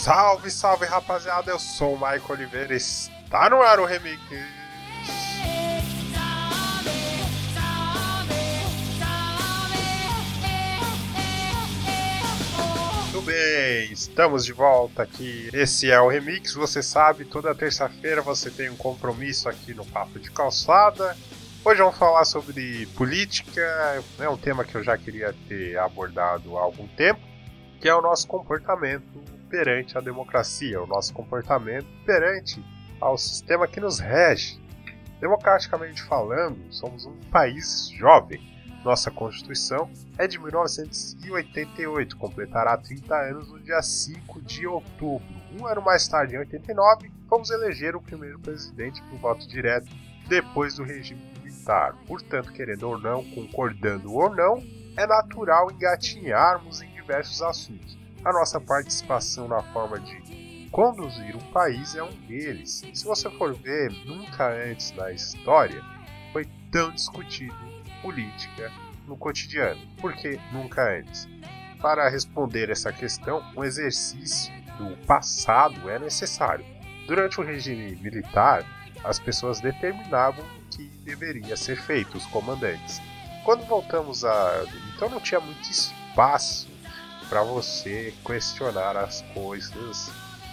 Salve, salve rapaziada, eu sou o Michael Oliveira, está no ar o Remix. Muito bem, estamos de volta aqui. Um é o Remix, você sabe, toda terça-feira você tem um compromisso aqui no Papo de Calçada. Hoje vamos falar sobre política, é um tema que eu já queria ter abordado há algum tempo, que é o nosso comportamento perante a democracia, o nosso comportamento perante ao sistema que nos rege. Democraticamente falando, somos um país jovem. Nossa Constituição é de 1988, completará 30 anos no dia 5 de outubro. Um ano mais tarde, em 89, fomos eleger o primeiro presidente por voto direto depois do regime militar. Portanto, querendo ou não, concordando ou não, é natural engatinharmos em diversos assuntos. A nossa participação na forma de conduzir um país é um deles. Se você for ver, nunca antes na história foi tão discutido política no cotidiano. Por que nunca antes? Para responder essa questão, um exercício do passado é necessário. Durante o regime militar, as pessoas determinavam o que deveria ser feito, os comandantes. Quando voltamos a. Então não tinha muito espaço para você questionar as coisas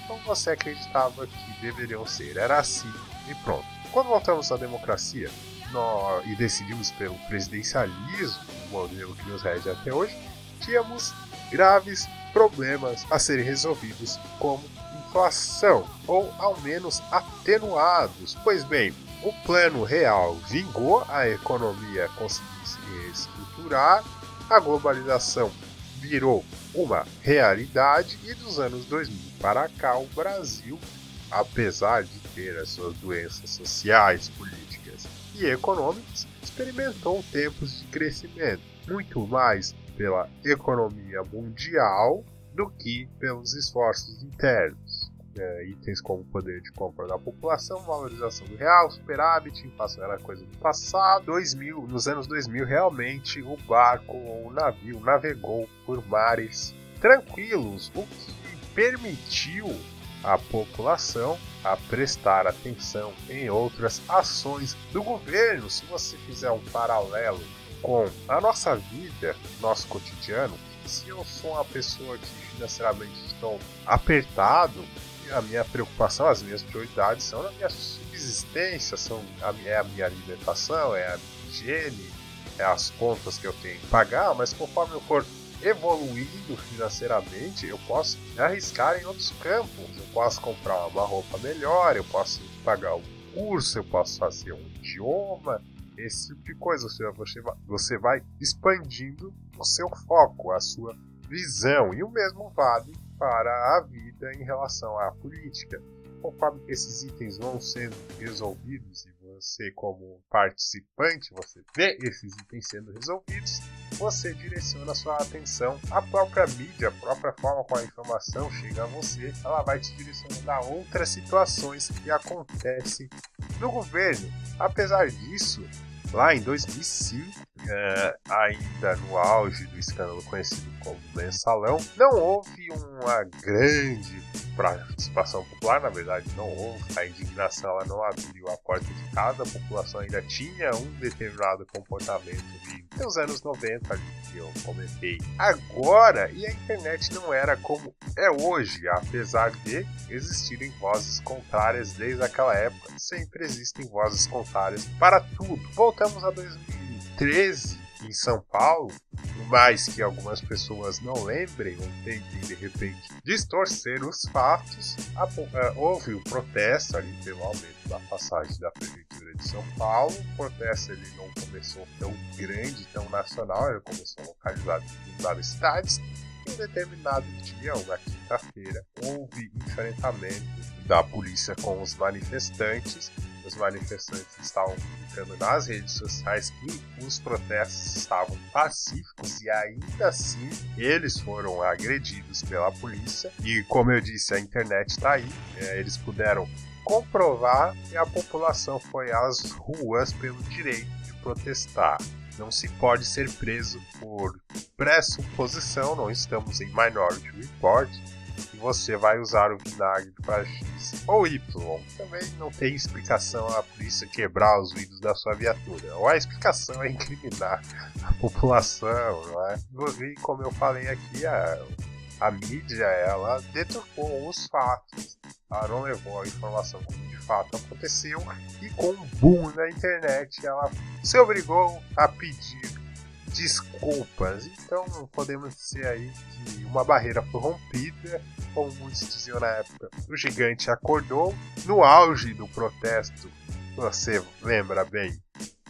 como você acreditava que deveriam ser. Era assim e pronto. Quando voltamos à democracia nós, e decidimos pelo presidencialismo, o modelo que nos rege até hoje, tínhamos graves problemas a serem resolvidos, como inflação, ou ao menos atenuados. Pois bem, o plano real vingou, a economia conseguiu se reestruturar, a globalização virou uma realidade e dos anos 2000 para cá o Brasil, apesar de ter as suas doenças sociais, políticas e econômicas, experimentou tempos de crescimento, muito mais pela economia mundial do que pelos esforços internos. É, itens como poder de compra da população, valorização do real, superávit, inflação era coisa do passado. 2000, nos anos 2000, realmente o barco ou o navio navegou por mares tranquilos, o que permitiu a população a prestar atenção em outras ações do governo. Se você fizer um paralelo com a nossa vida, nosso cotidiano, se eu sou uma pessoa que financeiramente estou apertado, a minha preocupação, as minhas prioridades são a minha subsistência, são a, é a minha alimentação, é a higiene, é as contas que eu tenho que pagar, mas conforme eu for evoluindo financeiramente, eu posso arriscar em outros campos. Eu posso comprar uma roupa melhor, eu posso pagar um curso, eu posso fazer um idioma, esse tipo de coisa. Você você vai expandindo o seu foco, a sua visão. E o mesmo vale para a vida em relação à política. Conforme esses itens vão sendo resolvidos e você, como participante, você vê esses itens sendo resolvidos, você direciona sua atenção à própria mídia, a própria forma como a informação chega a você, ela vai te direcionando a outras situações que acontecem no governo. Apesar disso, lá em 2005, é, ainda no auge do escândalo conhecido como mensalão, não houve uma grande participação popular, na verdade não houve, a indignação ela não abriu a porta de casa, a população ainda tinha um determinado comportamento de nos anos 90 ali que eu comentei. Agora, e a internet não era como é hoje, apesar de existirem vozes contrárias desde aquela época, sempre existem vozes contrárias para tudo. Voltamos a 2013 em São Paulo, mais que algumas pessoas não lembrem ou tentem de repente distorcer os fatos, eh, houve o protesto ali pelo aumento da passagem da Prefeitura de São Paulo. O protesto ele não começou tão grande, tão nacional, ele começou localizado em várias cidades. Em um determinado dia, uma quinta-feira, houve enfrentamento da polícia com os manifestantes os manifestantes estavam publicando nas redes sociais que os protestos estavam pacíficos e ainda assim eles foram agredidos pela polícia. E como eu disse, a internet está aí, é, eles puderam comprovar que a população foi às ruas pelo direito de protestar. Não se pode ser preso por pressuposição, não estamos em Minority Report, você vai usar o vinagre para X ou Y. Também não tem explicação a polícia quebrar os vidros da sua viatura. Ou a explicação é incriminar a população, não é? E como eu falei aqui, a, a mídia ela deturpou os fatos. Ela não levou a informação como de fato aconteceu e com um boom na internet ela se obrigou a pedir desculpas. Então podemos dizer aí que uma barreira foi rompida, como muitos diziam na época. O gigante acordou no auge do protesto. Você lembra bem?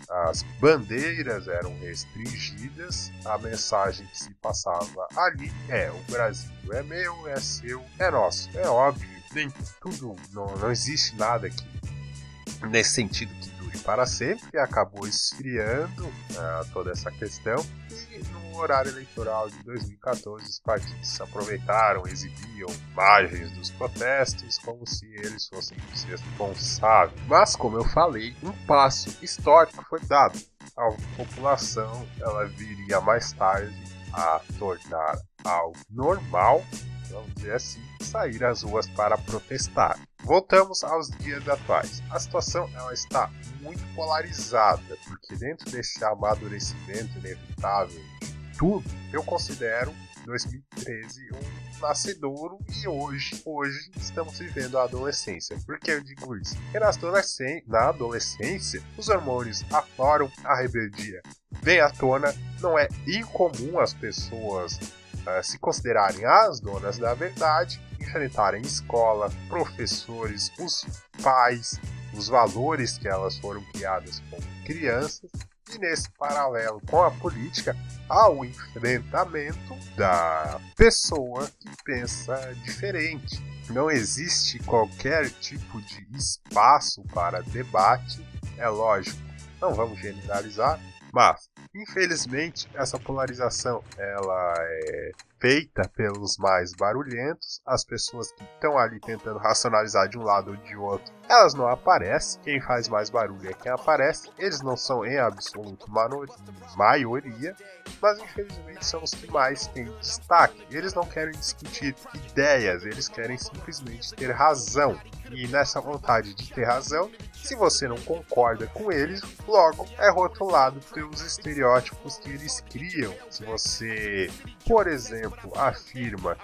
As bandeiras eram restringidas, a mensagem que se passava ali é: o Brasil é meu, é seu, é nosso. É óbvio, nem tudo, não, não existe nada que nesse sentido que para sempre, acabou esfriando uh, toda essa questão. E no horário eleitoral de 2014, os partidos aproveitaram, exibiam imagens dos protestos como se eles fossem os responsáveis. Mas, como eu falei, um passo histórico foi dado. A população ela viria mais tarde a tornar algo normal vamos dizer assim, sair às ruas para protestar. Voltamos aos dias atuais. A situação ela está muito polarizada, porque dentro desse amadurecimento inevitável de tudo, eu considero 2013 um nascedouro e hoje, hoje estamos vivendo a adolescência. Por que eu digo isso? Porque na adolescência, na adolescência os hormônios afloram a rebeldia. Vem à tona, não é incomum as pessoas uh, se considerarem as donas da verdade, enfrentarem escola, professores, os pais, os valores que elas foram criadas como crianças, e nesse paralelo com a política, ao enfrentamento da pessoa que pensa diferente. Não existe qualquer tipo de espaço para debate, é lógico, não vamos generalizar, mas Infelizmente, essa polarização ela é feita pelos mais barulhentos, as pessoas que estão ali tentando racionalizar de um lado ou de outro, elas não aparecem. Quem faz mais barulho é quem aparece. Eles não são em absoluto maioria, mas infelizmente são os que mais têm destaque. Eles não querem discutir ideias, eles querem simplesmente ter razão. E nessa vontade de ter razão, se você não concorda com eles, logo é rotulado pelos estereótipos que eles criam. Se você, por exemplo, afirma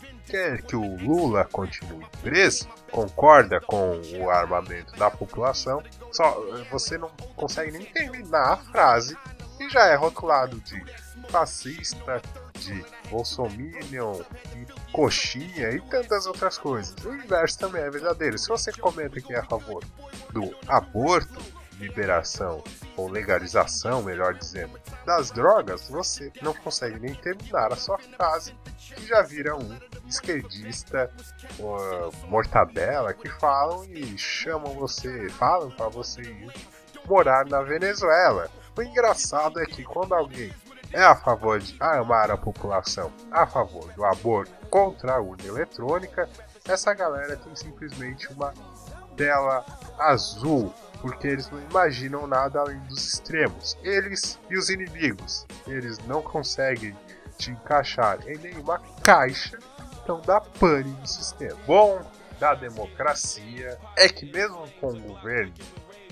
que quer que o Lula continue preso, concorda com o armamento da população, só você não consegue nem terminar a frase e já é rotulado de fascista, de bolsominion, de coxinha e tantas outras coisas. O inverso também é verdadeiro. Se você comenta que é a favor do aborto, liberação ou legalização, melhor dizendo, das drogas, você não consegue nem terminar a sua frase e já vira um esquerdista mortadela que falam e chamam você, falam para você ir morar na Venezuela. O engraçado é que quando alguém é a favor de armar a população a favor do aborto contra a urna eletrônica, essa galera tem simplesmente uma tela azul, porque eles não imaginam nada além dos extremos. Eles e os inimigos, eles não conseguem te encaixar em nenhuma caixa, então dá pane no sistema. Bom da democracia é que mesmo com um governo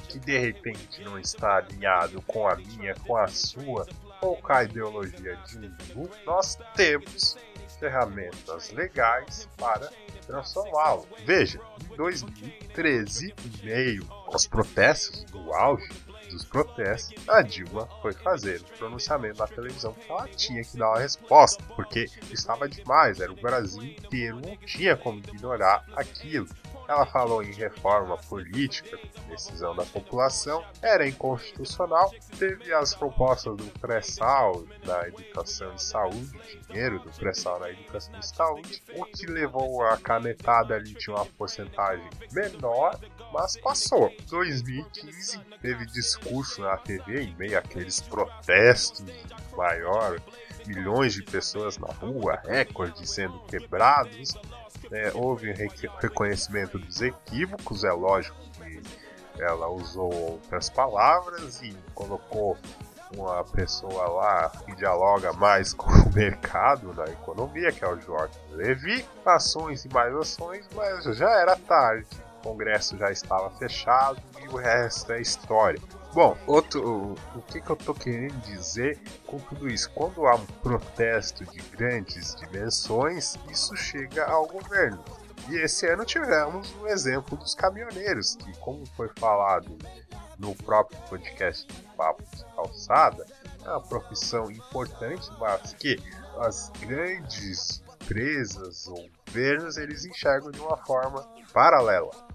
que de repente não está alinhado com a minha, com a sua, ou com a ideologia de um nós temos ferramentas legais para transformá-lo. Veja, em 2013, em meio aos protestos do auge dos protestos, a Dilma foi fazer um pronunciamento na televisão que ela tinha que dar uma resposta, porque estava demais, era o Brasil inteiro, não tinha como ignorar aquilo. Ela falou em reforma política, decisão da população, era inconstitucional. Teve as propostas do pré-sal na educação de saúde, dinheiro do pré-sal na educação de saúde, o que levou a canetada ali de uma porcentagem menor, mas passou. 2015 teve discurso na TV em meio àqueles protestos maior, milhões de pessoas na rua, recordes sendo quebrados é, houve reconhecimento dos equívocos, é lógico que ela usou outras palavras e colocou uma pessoa lá que dialoga mais com o mercado na economia, que é o Jorge Levi, ações e mais ações, mas já era tarde, o Congresso já estava fechado e o resto é história. Bom, outro, o que, que eu estou querendo dizer com tudo isso? Quando há um protesto de grandes dimensões, isso chega ao governo. E esse ano tivemos um exemplo dos caminhoneiros, que, como foi falado no próprio podcast do Papo de Calçada, é uma profissão importante, mas que as grandes empresas ou governos eles enxergam de uma forma paralela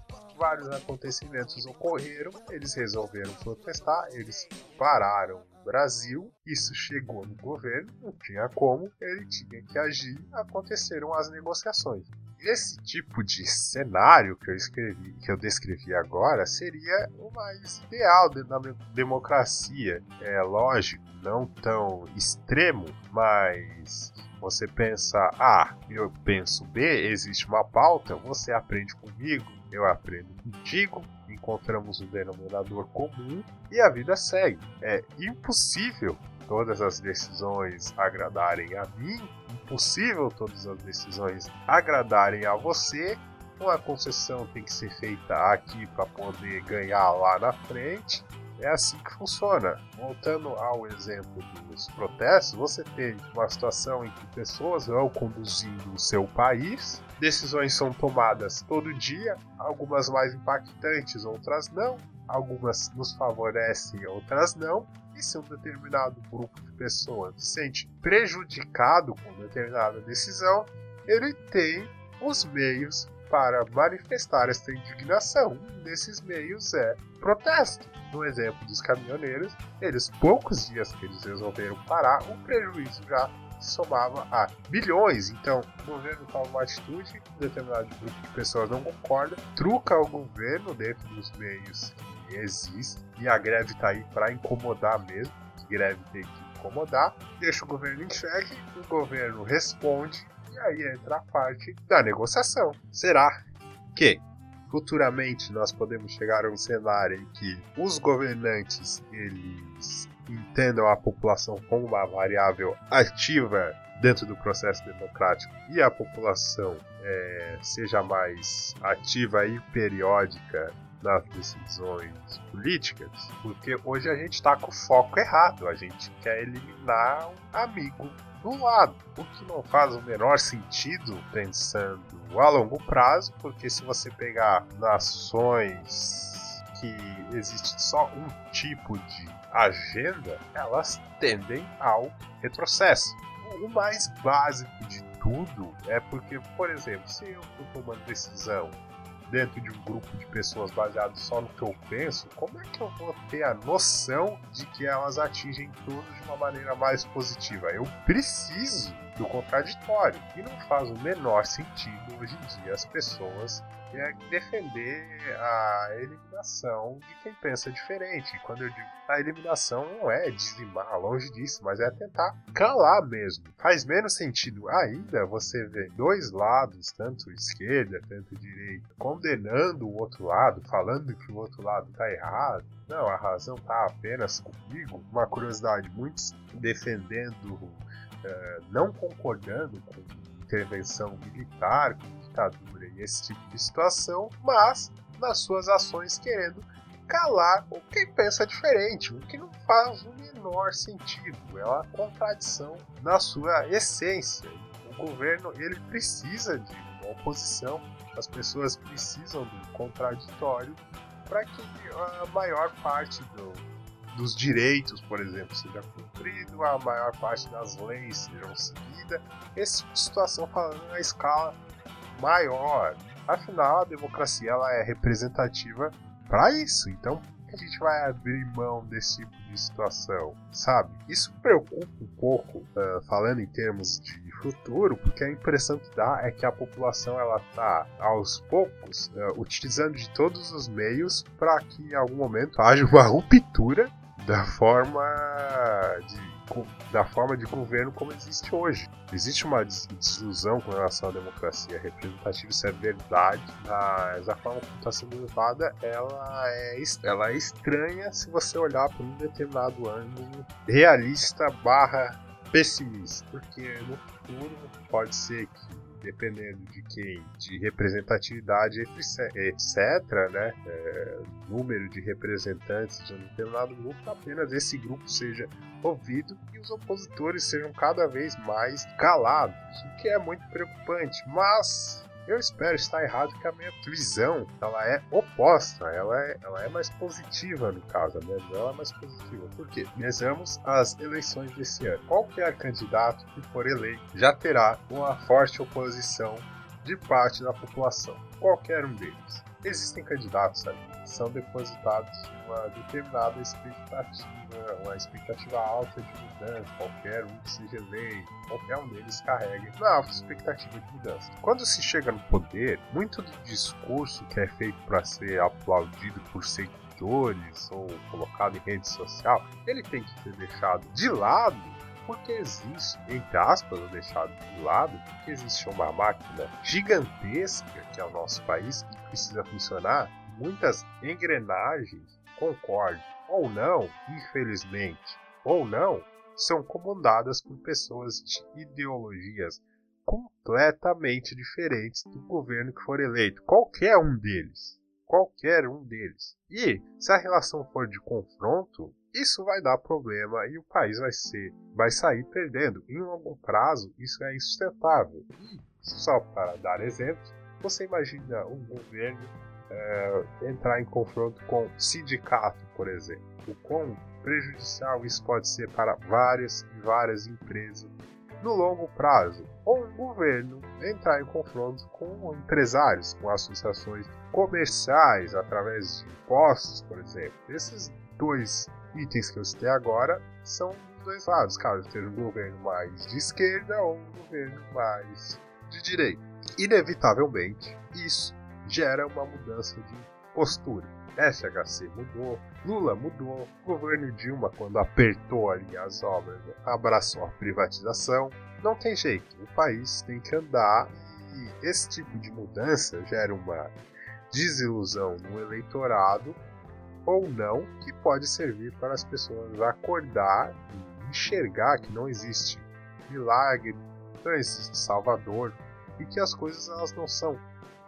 vários acontecimentos ocorreram, eles resolveram protestar, eles pararam no Brasil, isso chegou no governo, não tinha como, ele tinha que agir, aconteceram as negociações. Esse tipo de cenário que eu escrevi, que eu descrevi agora, seria o mais ideal da democracia. É lógico, não tão extremo, mas você pensa A, eu penso B, existe uma pauta, você aprende comigo, eu aprendo contigo, encontramos um denominador comum e a vida segue. É impossível todas as decisões agradarem a mim, impossível todas as decisões agradarem a você. Uma concessão tem que ser feita aqui para poder ganhar lá na frente. É assim que funciona. Voltando ao exemplo dos protestos, você tem uma situação em que pessoas vão conduzindo o seu país, decisões são tomadas todo dia, algumas mais impactantes, outras não, algumas nos favorecem, outras não. E se um determinado grupo de pessoas se sente prejudicado com determinada decisão, ele tem os meios para manifestar esta indignação. Desses meios é protesto. No exemplo dos caminhoneiros, eles poucos dias que eles resolveram parar, o prejuízo já somava a bilhões. Então, o governo toma uma atitude, um determinado grupo de pessoas não concorda, truca o governo dentro dos meios que existem, e a greve está aí para incomodar mesmo, greve tem que incomodar, deixa o governo em xeque, o governo responde e aí entra a parte da negociação. Será que futuramente nós podemos chegar a um cenário em que os governantes eles entendam a população como uma variável ativa dentro do processo democrático e a população é, seja mais ativa e periódica nas decisões políticas, porque hoje a gente está com o foco errado, a gente quer eliminar um amigo do lado, o que não faz o menor sentido pensando a longo prazo, porque se você pegar nações que existe só um tipo de agenda, elas tendem ao retrocesso. O mais básico de tudo é porque, por exemplo, se eu estou tomando decisão dentro de um grupo de pessoas baseado só no que eu penso, como é que eu vou ter a noção de que elas atingem tudo de uma maneira mais positiva? Eu preciso do contraditório. E não faz o menor sentido hoje em dia as pessoas é defender a eliminação de quem pensa diferente. Quando eu digo a eliminação não é dizimar, longe disso, mas é tentar calar mesmo. Faz menos sentido ainda você ver dois lados, tanto esquerda, tanto direita, condenando o outro lado, falando que o outro lado está errado. Não, a razão está apenas comigo. Uma curiosidade, muitos defendendo, uh, não concordando com intervenção militar, com ditadura e esse tipo de situação, mas nas suas ações querendo calar o quem pensa diferente, o que não faz o menor sentido. É uma contradição na sua essência. O governo ele precisa de uma oposição, as pessoas precisam do contraditório para que a maior parte do, dos direitos, por exemplo, seja cumprido, a maior parte das leis sejam seguidas. Essa tipo situação falando na escala maior. Afinal, a democracia ela é representativa para isso. Então, a gente vai abrir mão desse tipo de situação, sabe? Isso preocupa um pouco, uh, falando em termos de futuro, porque a impressão que dá é que a população ela tá aos poucos uh, utilizando de todos os meios para que em algum momento haja uma ruptura da forma de da forma de governo como existe hoje. Existe uma desilusão com relação à democracia representativa, isso é verdade, mas a forma como está sendo levada ela é, ela é estranha se você olhar por um determinado ângulo realista barra pessimista, porque no futuro pode ser que dependendo de quem, de representatividade, etc., né? É, número de representantes de um determinado grupo, apenas esse grupo seja ouvido e os opositores sejam cada vez mais calados, o que é muito preocupante. Mas eu espero estar errado que a minha visão ela é oposta, ela é, ela é mais positiva no caso, a minha visão é mais positiva. Por quê? Mesamos as eleições desse ano. Qualquer candidato que for eleito já terá uma forte oposição de parte da população, qualquer um deles. Existem candidatos ali que são depositados uma determinada expectativa, uma expectativa alta de mudança, qualquer um que seja eleito, qualquer um deles carregue uma alta expectativa de mudança. Quando se chega no poder, muito do discurso que é feito para ser aplaudido por seguidores ou colocado em rede social, ele tem que ser deixado de lado porque existe, entre aspas, deixado de lado, porque existe uma máquina gigantesca que é o nosso país que precisa funcionar, muitas engrenagens concorde ou não, infelizmente, ou não, são comandadas por pessoas de ideologias completamente diferentes do governo que for eleito. Qualquer um deles. Qualquer um deles. E se a relação for de confronto, isso vai dar problema e o país vai ser, vai sair perdendo. Em longo prazo, isso é insustentável. E só para dar exemplos, você imagina um governo é, entrar em confronto com sindicato, por exemplo. O quão prejudicial isso pode ser para várias e várias empresas no longo prazo. Ou um governo entrar em confronto com empresários, com associações comerciais, através de impostos, por exemplo. Esses dois itens que eu citei agora são dos dois lados, caso seja um governo mais de esquerda ou um governo mais de direita. Inevitavelmente, isso gera uma mudança de postura. FHC mudou, Lula mudou, o governo Dilma, quando apertou ali as obras, abraçou a privatização. Não tem jeito, o país tem que andar e esse tipo de mudança gera uma desilusão no eleitorado ou não, que pode servir para as pessoas acordar e enxergar que não existe milagre, não existe salvador e que as coisas elas não são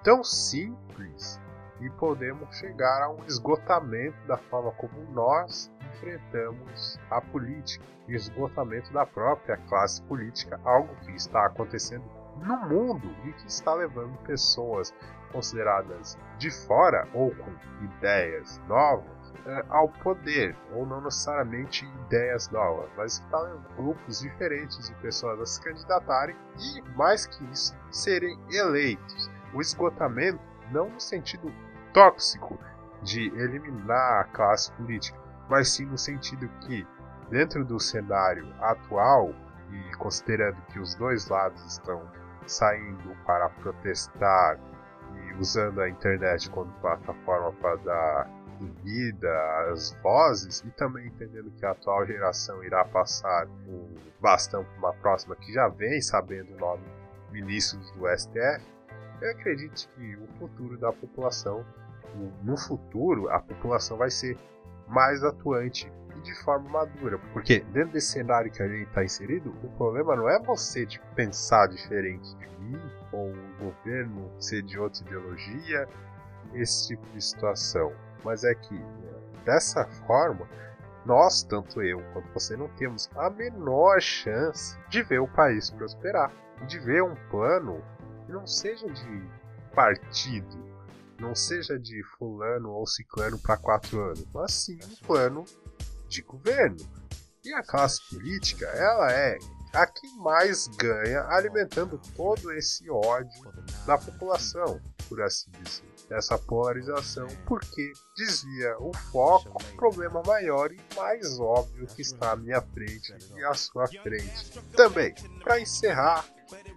tão simples e podemos chegar a um esgotamento da forma como nós enfrentamos a política, esgotamento da própria classe política, algo que está acontecendo no mundo e que está levando pessoas consideradas de fora ou com ideias novas eh, ao poder, ou não necessariamente ideias novas, mas está levando grupos diferentes de pessoas a se candidatarem e, mais que isso, serem eleitos. O esgotamento não no sentido tóxico de eliminar a classe política, mas sim no sentido que, dentro do cenário atual, e considerando que os dois lados estão saindo para protestar usando a internet como plataforma para dar vida às vozes, e também entendendo que a atual geração irá passar o bastão para uma próxima que já vem sabendo o nome ministros do STF, eu acredito que o futuro da população, no futuro, a população vai ser mais atuante de forma madura. Porque dentro desse cenário que a gente está inserido, o problema não é você de pensar diferente de mim, ou o governo ser de outra ideologia, esse tipo de situação. Mas é que, dessa forma, nós, tanto eu quanto você, não temos a menor chance de ver o país prosperar. De ver um plano que não seja de partido, não seja de fulano ou ciclano para quatro anos, mas sim um plano de governo. E a classe política, ela é a que mais ganha alimentando todo esse ódio da população, por assim dizer. Essa polarização, porque desvia o foco problema maior e mais óbvio que está à minha frente e à sua frente. Também, para encerrar,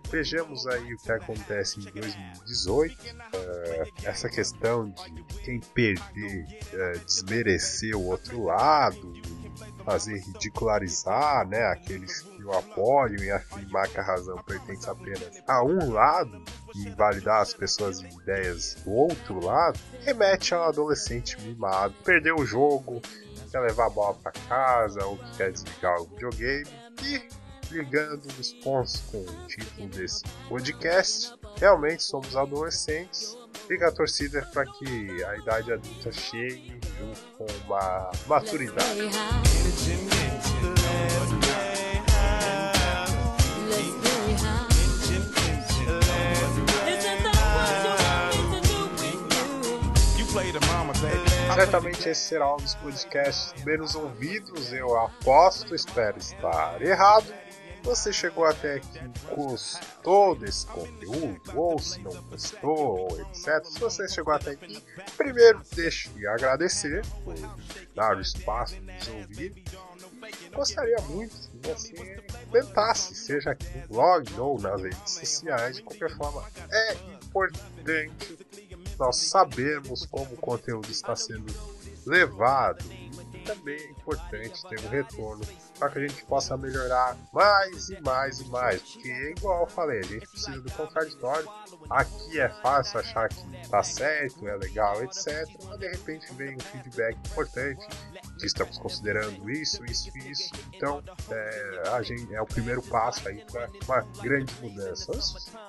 Vejamos aí o que acontece em 2018. Uh, eh, essa questão de quem perder uh, desmerecer o outro lado, fazer ridicularizar né, aqueles que o apoiam e afirmar que a razão pertence apenas a um lado e invalidar as pessoas e ideias do outro lado, remete ao adolescente mimado, perdeu o jogo, quer levar a bola para casa ou que quer desligar o videogame e ligando os pontos com o título desse podcast, realmente somos adolescentes. Fica a torcida para que a idade adulta chegue junto com uma maturidade. Certamente esse será um dos podcasts menos ouvidos, eu aposto, espero estar errado. Você chegou até aqui gostou desse conteúdo, ou se não gostou, ou etc. Se você chegou até aqui, primeiro deixe de agradecer por dar o espaço para nos ouvir. Gostaria muito que você comentasse, seja aqui no blog ou nas redes sociais, de qualquer forma. É importante nós sabermos como o conteúdo está sendo levado também é importante ter um retorno para que a gente possa melhorar mais e mais e mais. Porque, igual eu falei, a gente precisa do contraditório. Aqui é fácil achar que tá certo, é legal, etc. Mas de repente vem um feedback importante que estamos considerando isso, isso e isso. Então, é, a gente, é o primeiro passo aí para uma grande mudança.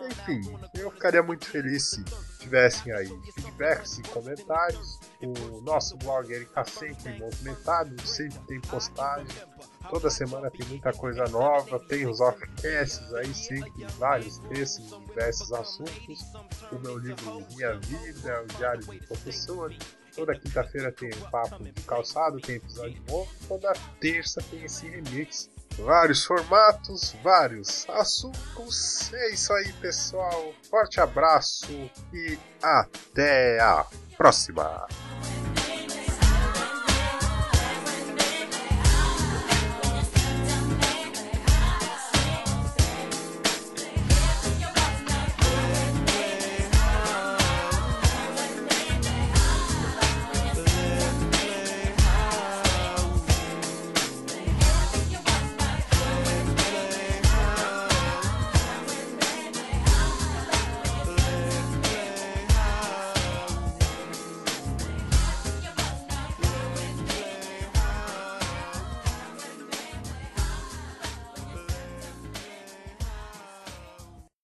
Enfim, eu ficaria muito feliz se tivessem aí feedbacks e comentários. O nosso blog está sempre movimentado, sempre tem postagem. Toda semana tem muita coisa nova, tem os offcasts aí, sempre vários textos de diversos assuntos. O meu livro Minha Vida, o Diário do Professor. Toda quinta-feira tem um papo de calçado, tem episódio novo. Toda terça tem esse remix vários formatos, vários assuntos. É isso aí, pessoal. Forte abraço e até a próxima!